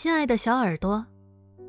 亲爱的小耳朵，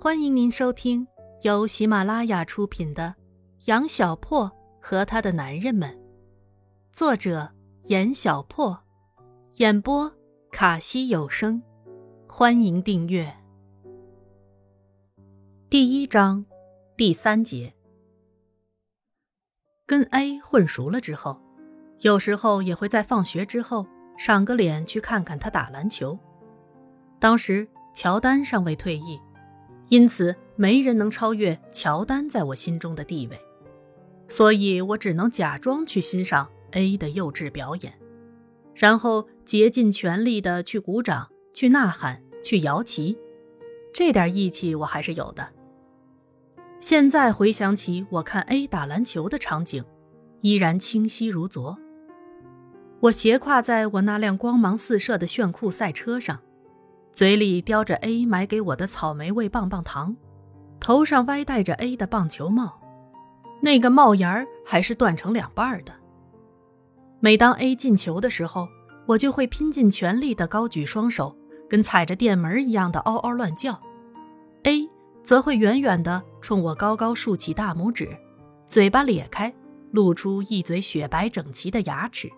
欢迎您收听由喜马拉雅出品的《杨小破和他的男人们》，作者严小破，演播卡西有声。欢迎订阅。第一章第三节。跟 A 混熟了之后，有时候也会在放学之后赏个脸去看看他打篮球。当时。乔丹尚未退役，因此没人能超越乔丹在我心中的地位，所以我只能假装去欣赏 A 的幼稚表演，然后竭尽全力的去鼓掌、去呐喊、去摇旗，这点义气我还是有的。现在回想起我看 A 打篮球的场景，依然清晰如昨。我斜跨在我那辆光芒四射的炫酷赛车上。嘴里叼着 A 买给我的草莓味棒棒糖，头上歪戴着 A 的棒球帽，那个帽檐儿还是断成两半的。每当 A 进球的时候，我就会拼尽全力的高举双手，跟踩着电门一样的嗷嗷乱叫。A 则会远远的冲我高高竖起大拇指，嘴巴咧开，露出一嘴雪白整齐的牙齿。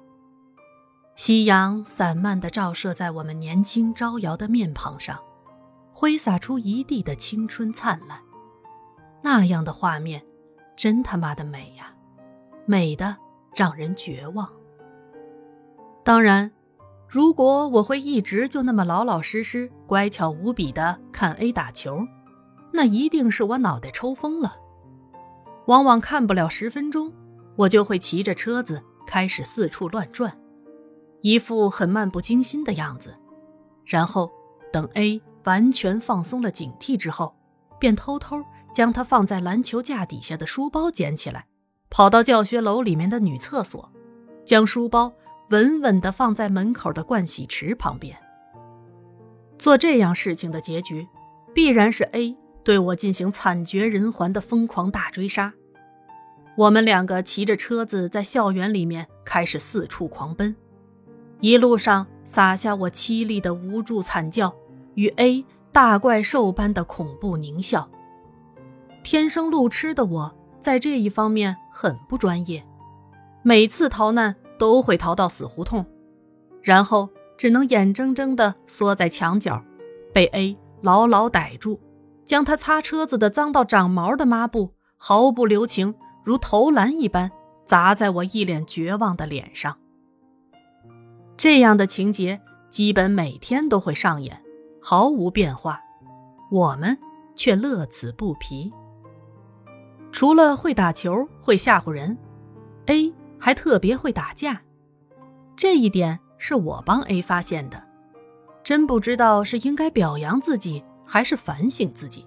夕阳散漫地照射在我们年轻招摇的面庞上，挥洒出一地的青春灿烂。那样的画面，真他妈的美呀，美的让人绝望。当然，如果我会一直就那么老老实实、乖巧无比的看 A 打球，那一定是我脑袋抽风了。往往看不了十分钟，我就会骑着车子开始四处乱转。一副很漫不经心的样子，然后等 A 完全放松了警惕之后，便偷偷将他放在篮球架底下的书包捡起来，跑到教学楼里面的女厕所，将书包稳稳地放在门口的盥洗池旁边。做这样事情的结局，必然是 A 对我进行惨绝人寰的疯狂大追杀。我们两个骑着车子在校园里面开始四处狂奔。一路上洒下我凄厉的无助惨叫与 A 大怪兽般的恐怖狞笑。天生路痴的我在这一方面很不专业，每次逃难都会逃到死胡同，然后只能眼睁睁地缩在墙角，被 A 牢牢逮住，将他擦车子的脏到长毛的抹布毫不留情，如投篮一般砸在我一脸绝望的脸上。这样的情节基本每天都会上演，毫无变化，我们却乐此不疲。除了会打球、会吓唬人，A 还特别会打架，这一点是我帮 A 发现的。真不知道是应该表扬自己，还是反省自己。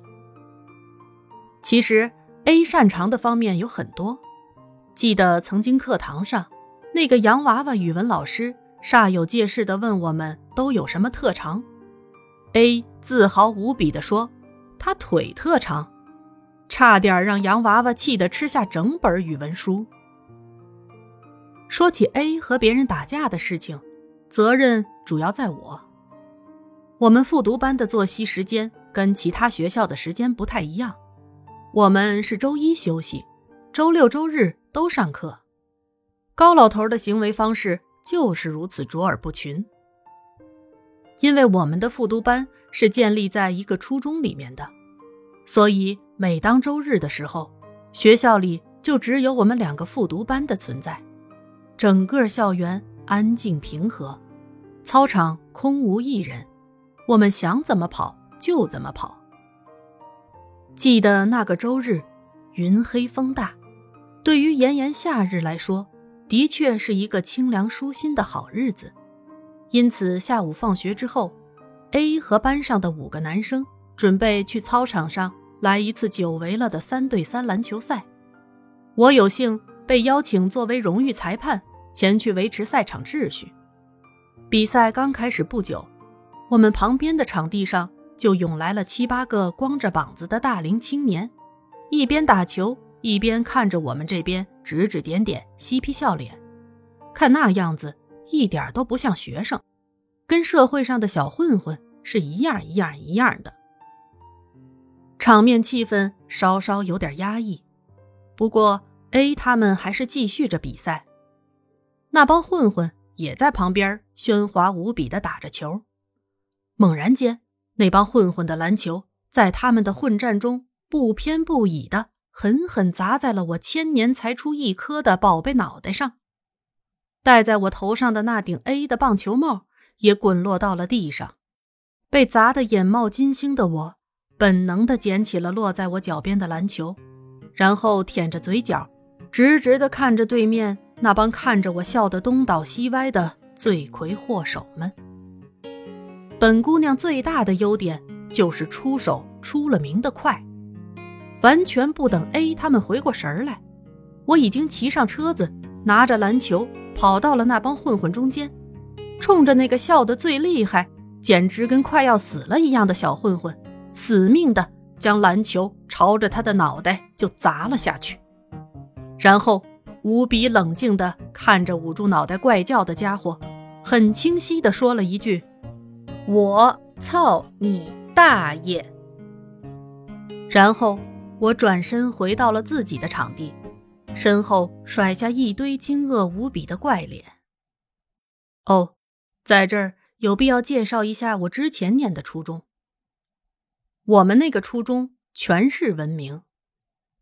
其实 A 擅长的方面有很多，记得曾经课堂上那个洋娃娃语文老师。煞有介事地问我们都有什么特长？A 自豪无比地说：“他腿特长。”差点让洋娃娃气得吃下整本语文书。说起 A 和别人打架的事情，责任主要在我。我们复读班的作息时间跟其他学校的时间不太一样，我们是周一休息，周六周日都上课。高老头的行为方式。就是如此卓尔不群。因为我们的复读班是建立在一个初中里面的，所以每当周日的时候，学校里就只有我们两个复读班的存在，整个校园安静平和，操场空无一人，我们想怎么跑就怎么跑。记得那个周日，云黑风大，对于炎炎夏日来说。的确是一个清凉舒心的好日子，因此下午放学之后，A 和班上的五个男生准备去操场上来一次久违了的三对三篮球赛。我有幸被邀请作为荣誉裁判前去维持赛场秩序。比赛刚开始不久，我们旁边的场地上就涌来了七八个光着膀子的大龄青年，一边打球。一边看着我们这边指指点点、嬉皮笑脸，看那样子一点都不像学生，跟社会上的小混混是一样一样一样的。场面气氛稍稍有点压抑，不过 A 他们还是继续着比赛。那帮混混也在旁边喧哗无比的打着球。猛然间，那帮混混的篮球在他们的混战中不偏不倚的狠狠砸在了我千年才出一颗的宝贝脑袋上。戴在我头上的那顶 A 的棒球帽也滚落到了地上。被砸得眼冒金星的我，本能地捡起了落在我脚边的篮球，然后舔着嘴角，直直地看着对面那帮看着我笑得东倒西歪的罪魁祸首们。本姑娘最大的优点就是出手出了名的快，完全不等 A 他们回过神来，我已经骑上车子，拿着篮球跑到了那帮混混中间，冲着那个笑得最厉害。简直跟快要死了一样的小混混，死命的将篮球朝着他的脑袋就砸了下去，然后无比冷静的看着捂住脑袋怪叫的家伙，很清晰的说了一句：“我操你大爷！”然后我转身回到了自己的场地，身后甩下一堆惊愕无比的怪脸。哦，在这儿。有必要介绍一下我之前念的初中。我们那个初中全是文明，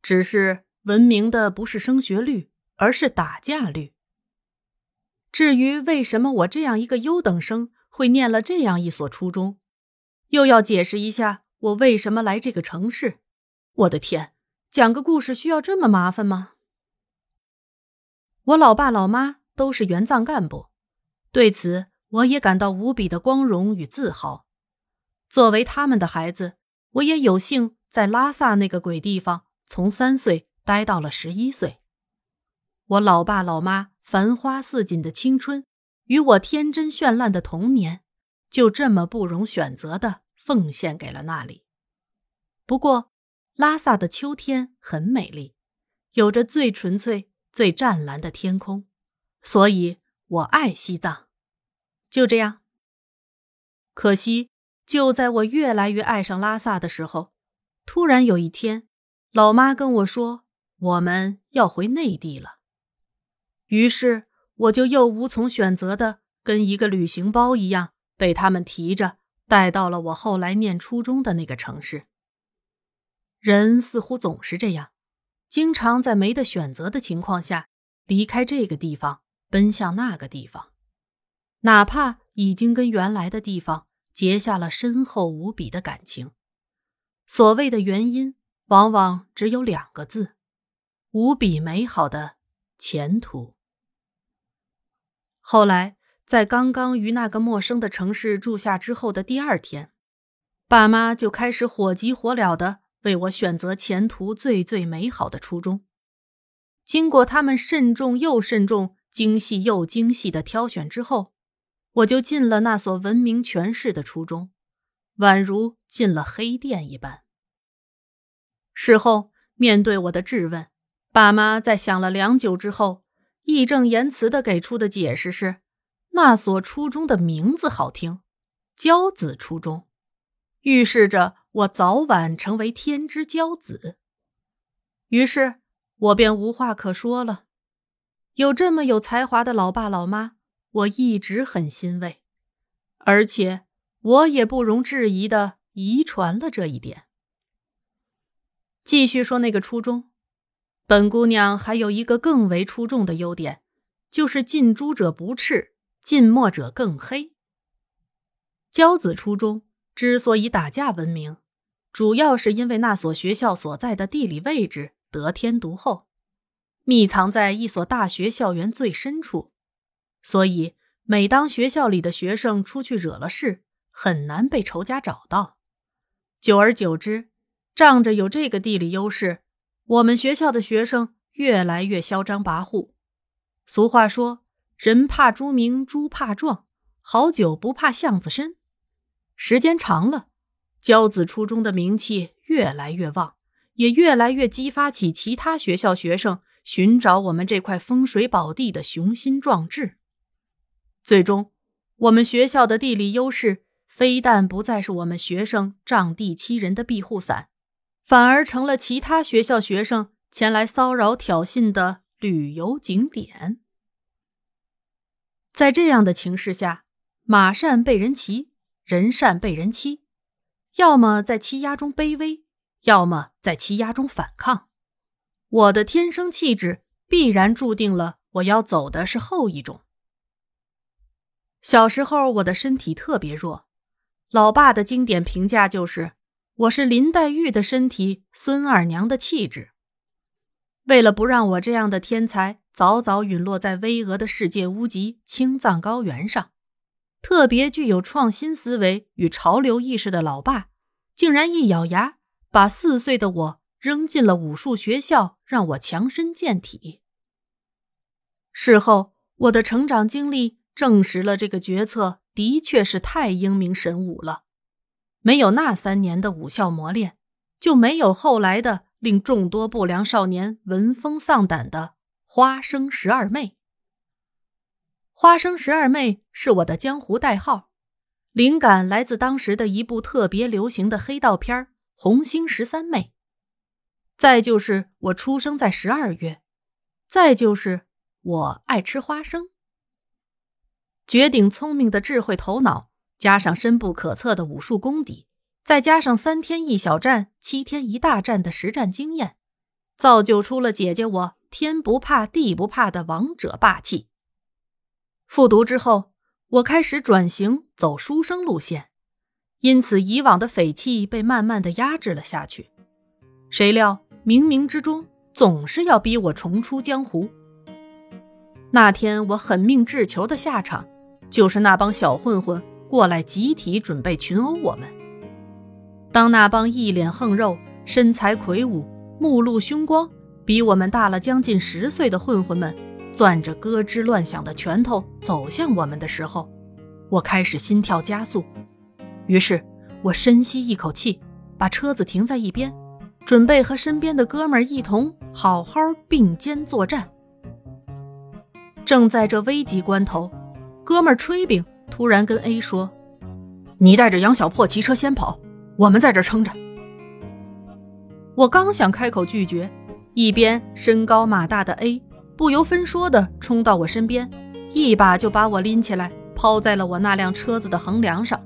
只是文明的不是升学率，而是打架率。至于为什么我这样一个优等生会念了这样一所初中，又要解释一下我为什么来这个城市。我的天，讲个故事需要这么麻烦吗？我老爸老妈都是援藏干部，对此。我也感到无比的光荣与自豪。作为他们的孩子，我也有幸在拉萨那个鬼地方从三岁待到了十一岁。我老爸老妈繁花似锦的青春与我天真绚烂的童年，就这么不容选择的奉献给了那里。不过，拉萨的秋天很美丽，有着最纯粹、最湛蓝的天空，所以我爱西藏。就这样。可惜，就在我越来越爱上拉萨的时候，突然有一天，老妈跟我说我们要回内地了。于是，我就又无从选择的，跟一个旅行包一样，被他们提着带到了我后来念初中的那个城市。人似乎总是这样，经常在没得选择的情况下，离开这个地方，奔向那个地方。哪怕已经跟原来的地方结下了深厚无比的感情，所谓的原因往往只有两个字：无比美好的前途。后来，在刚刚于那个陌生的城市住下之后的第二天，爸妈就开始火急火燎的为我选择前途最最美好的初中。经过他们慎重又慎重、精细又精细的挑选之后。我就进了那所闻名全市的初中，宛如进了黑店一般。事后面对我的质问，爸妈在想了良久之后，义正言辞的给出的解释是：那所初中的名字好听，骄子初中，预示着我早晚成为天之骄子。于是，我便无话可说了。有这么有才华的老爸老妈。我一直很欣慰，而且我也不容置疑的遗传了这一点。继续说那个初衷，本姑娘还有一个更为出众的优点，就是近朱者不赤，近墨者更黑。骄子初衷之所以打架闻名，主要是因为那所学校所在的地理位置得天独厚，密藏在一所大学校园最深处。所以，每当学校里的学生出去惹了事，很难被仇家找到。久而久之，仗着有这个地理优势，我们学校的学生越来越嚣张跋扈。俗话说：“人怕猪名，猪怕壮；好酒不怕巷子深。”时间长了，骄子初中的名气越来越旺，也越来越激发起其他学校学生寻找我们这块风水宝地的雄心壮志。最终，我们学校的地理优势非但不再是我们学生仗地欺人的庇护伞，反而成了其他学校学生前来骚扰挑衅的旅游景点。在这样的情势下，马善被人骑，人善被人欺，要么在欺压中卑微，要么在欺压中反抗。我的天生气质必然注定了我要走的是后一种。小时候我的身体特别弱，老爸的经典评价就是我是林黛玉的身体，孙二娘的气质。为了不让我这样的天才早早陨落在巍峨的世界屋脊青藏高原上，特别具有创新思维与潮流意识的老爸，竟然一咬牙把四岁的我扔进了武术学校，让我强身健体。事后，我的成长经历证实了这个决策的确是太英明神武了。没有那三年的武校磨练，就没有后来的。令众多不良少年闻风丧胆的花生十二妹。花生十二妹是我的江湖代号，灵感来自当时的一部特别流行的黑道片《红星十三妹》，再就是我出生在十二月，再就是我爱吃花生。绝顶聪明的智慧头脑，加上深不可测的武术功底。再加上三天一小战、七天一大战的实战经验，造就出了姐姐我天不怕地不怕的王者霸气。复读之后，我开始转型走书生路线，因此以往的匪气被慢慢的压制了下去。谁料冥冥之中总是要逼我重出江湖。那天我狠命掷球的下场，就是那帮小混混过来集体准备群殴我们。当那帮一脸横肉、身材魁梧、目露凶光、比我们大了将近十岁的混混们，攥着咯吱乱响的拳头走向我们的时候，我开始心跳加速。于是，我深吸一口气，把车子停在一边，准备和身边的哥们一同好好并肩作战。正在这危急关头，哥们儿炊饼突然跟 A 说：“你带着杨小破骑车先跑。”我们在这撑着。我刚想开口拒绝，一边身高马大的 A 不由分说的冲到我身边，一把就把我拎起来，抛在了我那辆车子的横梁上，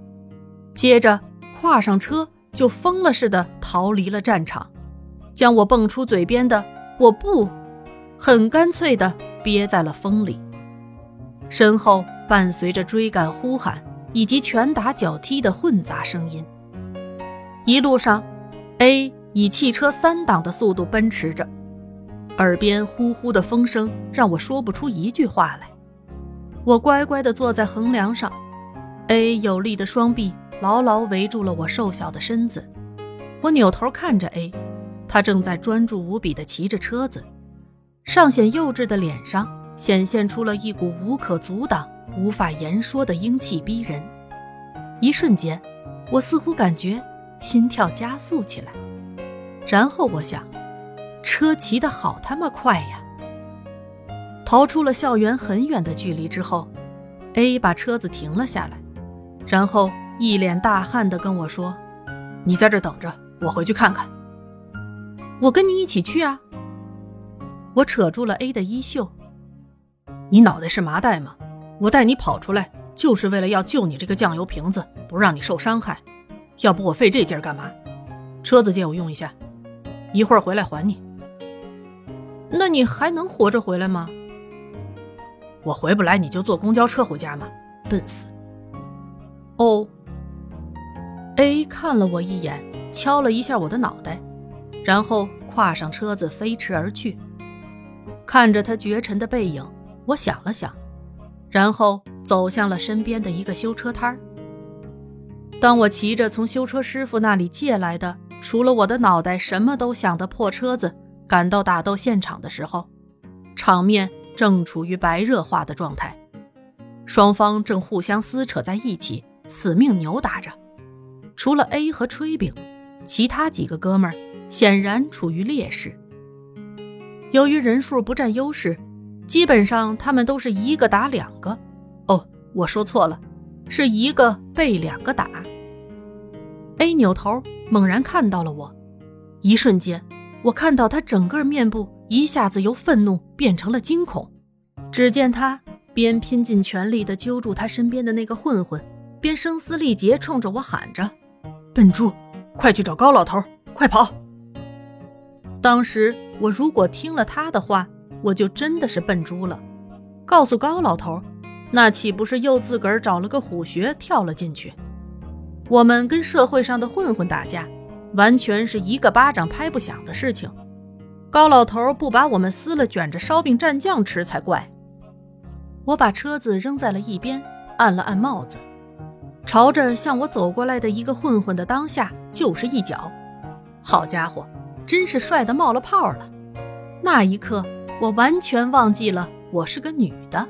接着跨上车就疯了似的逃离了战场，将我蹦出嘴边的“我不”很干脆的憋在了风里。身后伴随着追赶、呼喊以及拳打脚踢的混杂声音。一路上，A 以汽车三档的速度奔驰着，耳边呼呼的风声让我说不出一句话来。我乖乖地坐在横梁上，A 有力的双臂牢牢围住了我瘦小的身子。我扭头看着 A，他正在专注无比地骑着车子，尚显幼稚的脸上显现出了一股无可阻挡、无法言说的英气逼人。一瞬间，我似乎感觉。心跳加速起来，然后我想，车骑得好他妈快呀！逃出了校园很远的距离之后，A 把车子停了下来，然后一脸大汗地跟我说：“你在这等着，我回去看看。”我跟你一起去啊！我扯住了 A 的衣袖：“你脑袋是麻袋吗？我带你跑出来，就是为了要救你这个酱油瓶子，不让你受伤害。”要不我费这劲儿干嘛？车子借我用一下，一会儿回来还你。那你还能活着回来吗？我回不来，你就坐公交车回家嘛，笨死。哦。A 看了我一眼，敲了一下我的脑袋，然后跨上车子飞驰而去。看着他绝尘的背影，我想了想，然后走向了身边的一个修车摊儿。当我骑着从修车师傅那里借来的，除了我的脑袋什么都响的破车子赶到打斗现场的时候，场面正处于白热化的状态，双方正互相撕扯在一起，死命扭打着。除了 A 和炊饼，其他几个哥们儿显然处于劣势。由于人数不占优势，基本上他们都是一个打两个。哦，我说错了。是一个被两个打。A 扭头猛然看到了我，一瞬间，我看到他整个面部一下子由愤怒变成了惊恐。只见他边拼尽全力地揪住他身边的那个混混，边声嘶力竭冲着我喊着：“笨猪，快去找高老头，快跑！”当时我如果听了他的话，我就真的是笨猪了。告诉高老头，那岂不是又自个儿找了个虎穴跳了进去？我们跟社会上的混混打架，完全是一个巴掌拍不响的事情。高老头不把我们撕了卷着烧饼蘸酱吃才怪。我把车子扔在了一边，按了按帽子，朝着向我走过来的一个混混的当下就是一脚。好家伙，真是帅得冒了泡了！那一刻，我完全忘记了我是个女的。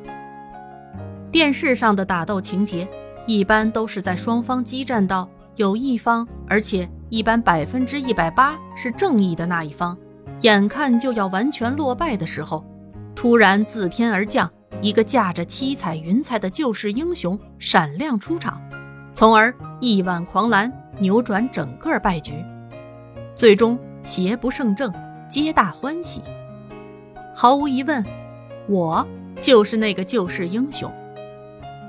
电视上的打斗情节，一般都是在双方激战到有一方，而且一般百分之一百八是正义的那一方，眼看就要完全落败的时候，突然自天而降。一个驾着七彩云彩的救世英雄闪亮出场，从而一挽狂澜，扭转整个败局，最终邪不胜正，皆大欢喜。毫无疑问，我就是那个救世英雄。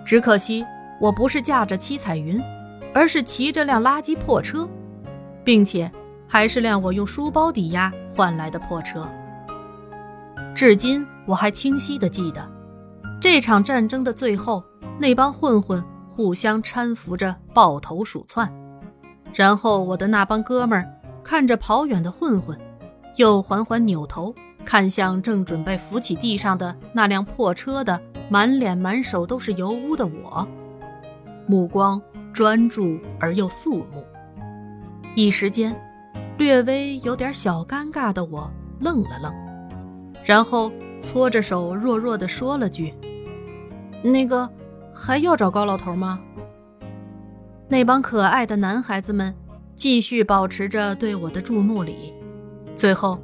只可惜我不是驾着七彩云，而是骑着辆垃圾破车，并且还是辆我用书包抵押换来的破车。至今我还清晰地记得。这场战争的最后，那帮混混互相搀扶着抱头鼠窜，然后我的那帮哥们儿看着跑远的混混，又缓缓扭头看向正准备扶起地上的那辆破车的满脸满手都是油污的我，目光专注而又肃穆。一时间，略微有点小尴尬的我愣了愣，然后搓着手弱弱地说了句。那个还要找高老头吗？那帮可爱的男孩子们继续保持着对我的注目礼，最后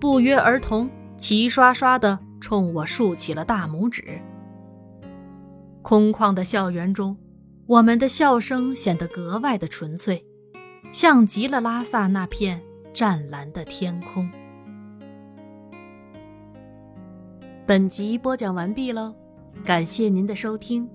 不约而同齐刷刷地冲我竖起了大拇指。空旷的校园中，我们的笑声显得格外的纯粹，像极了拉萨那片湛蓝的天空。本集播讲完毕喽。感谢您的收听。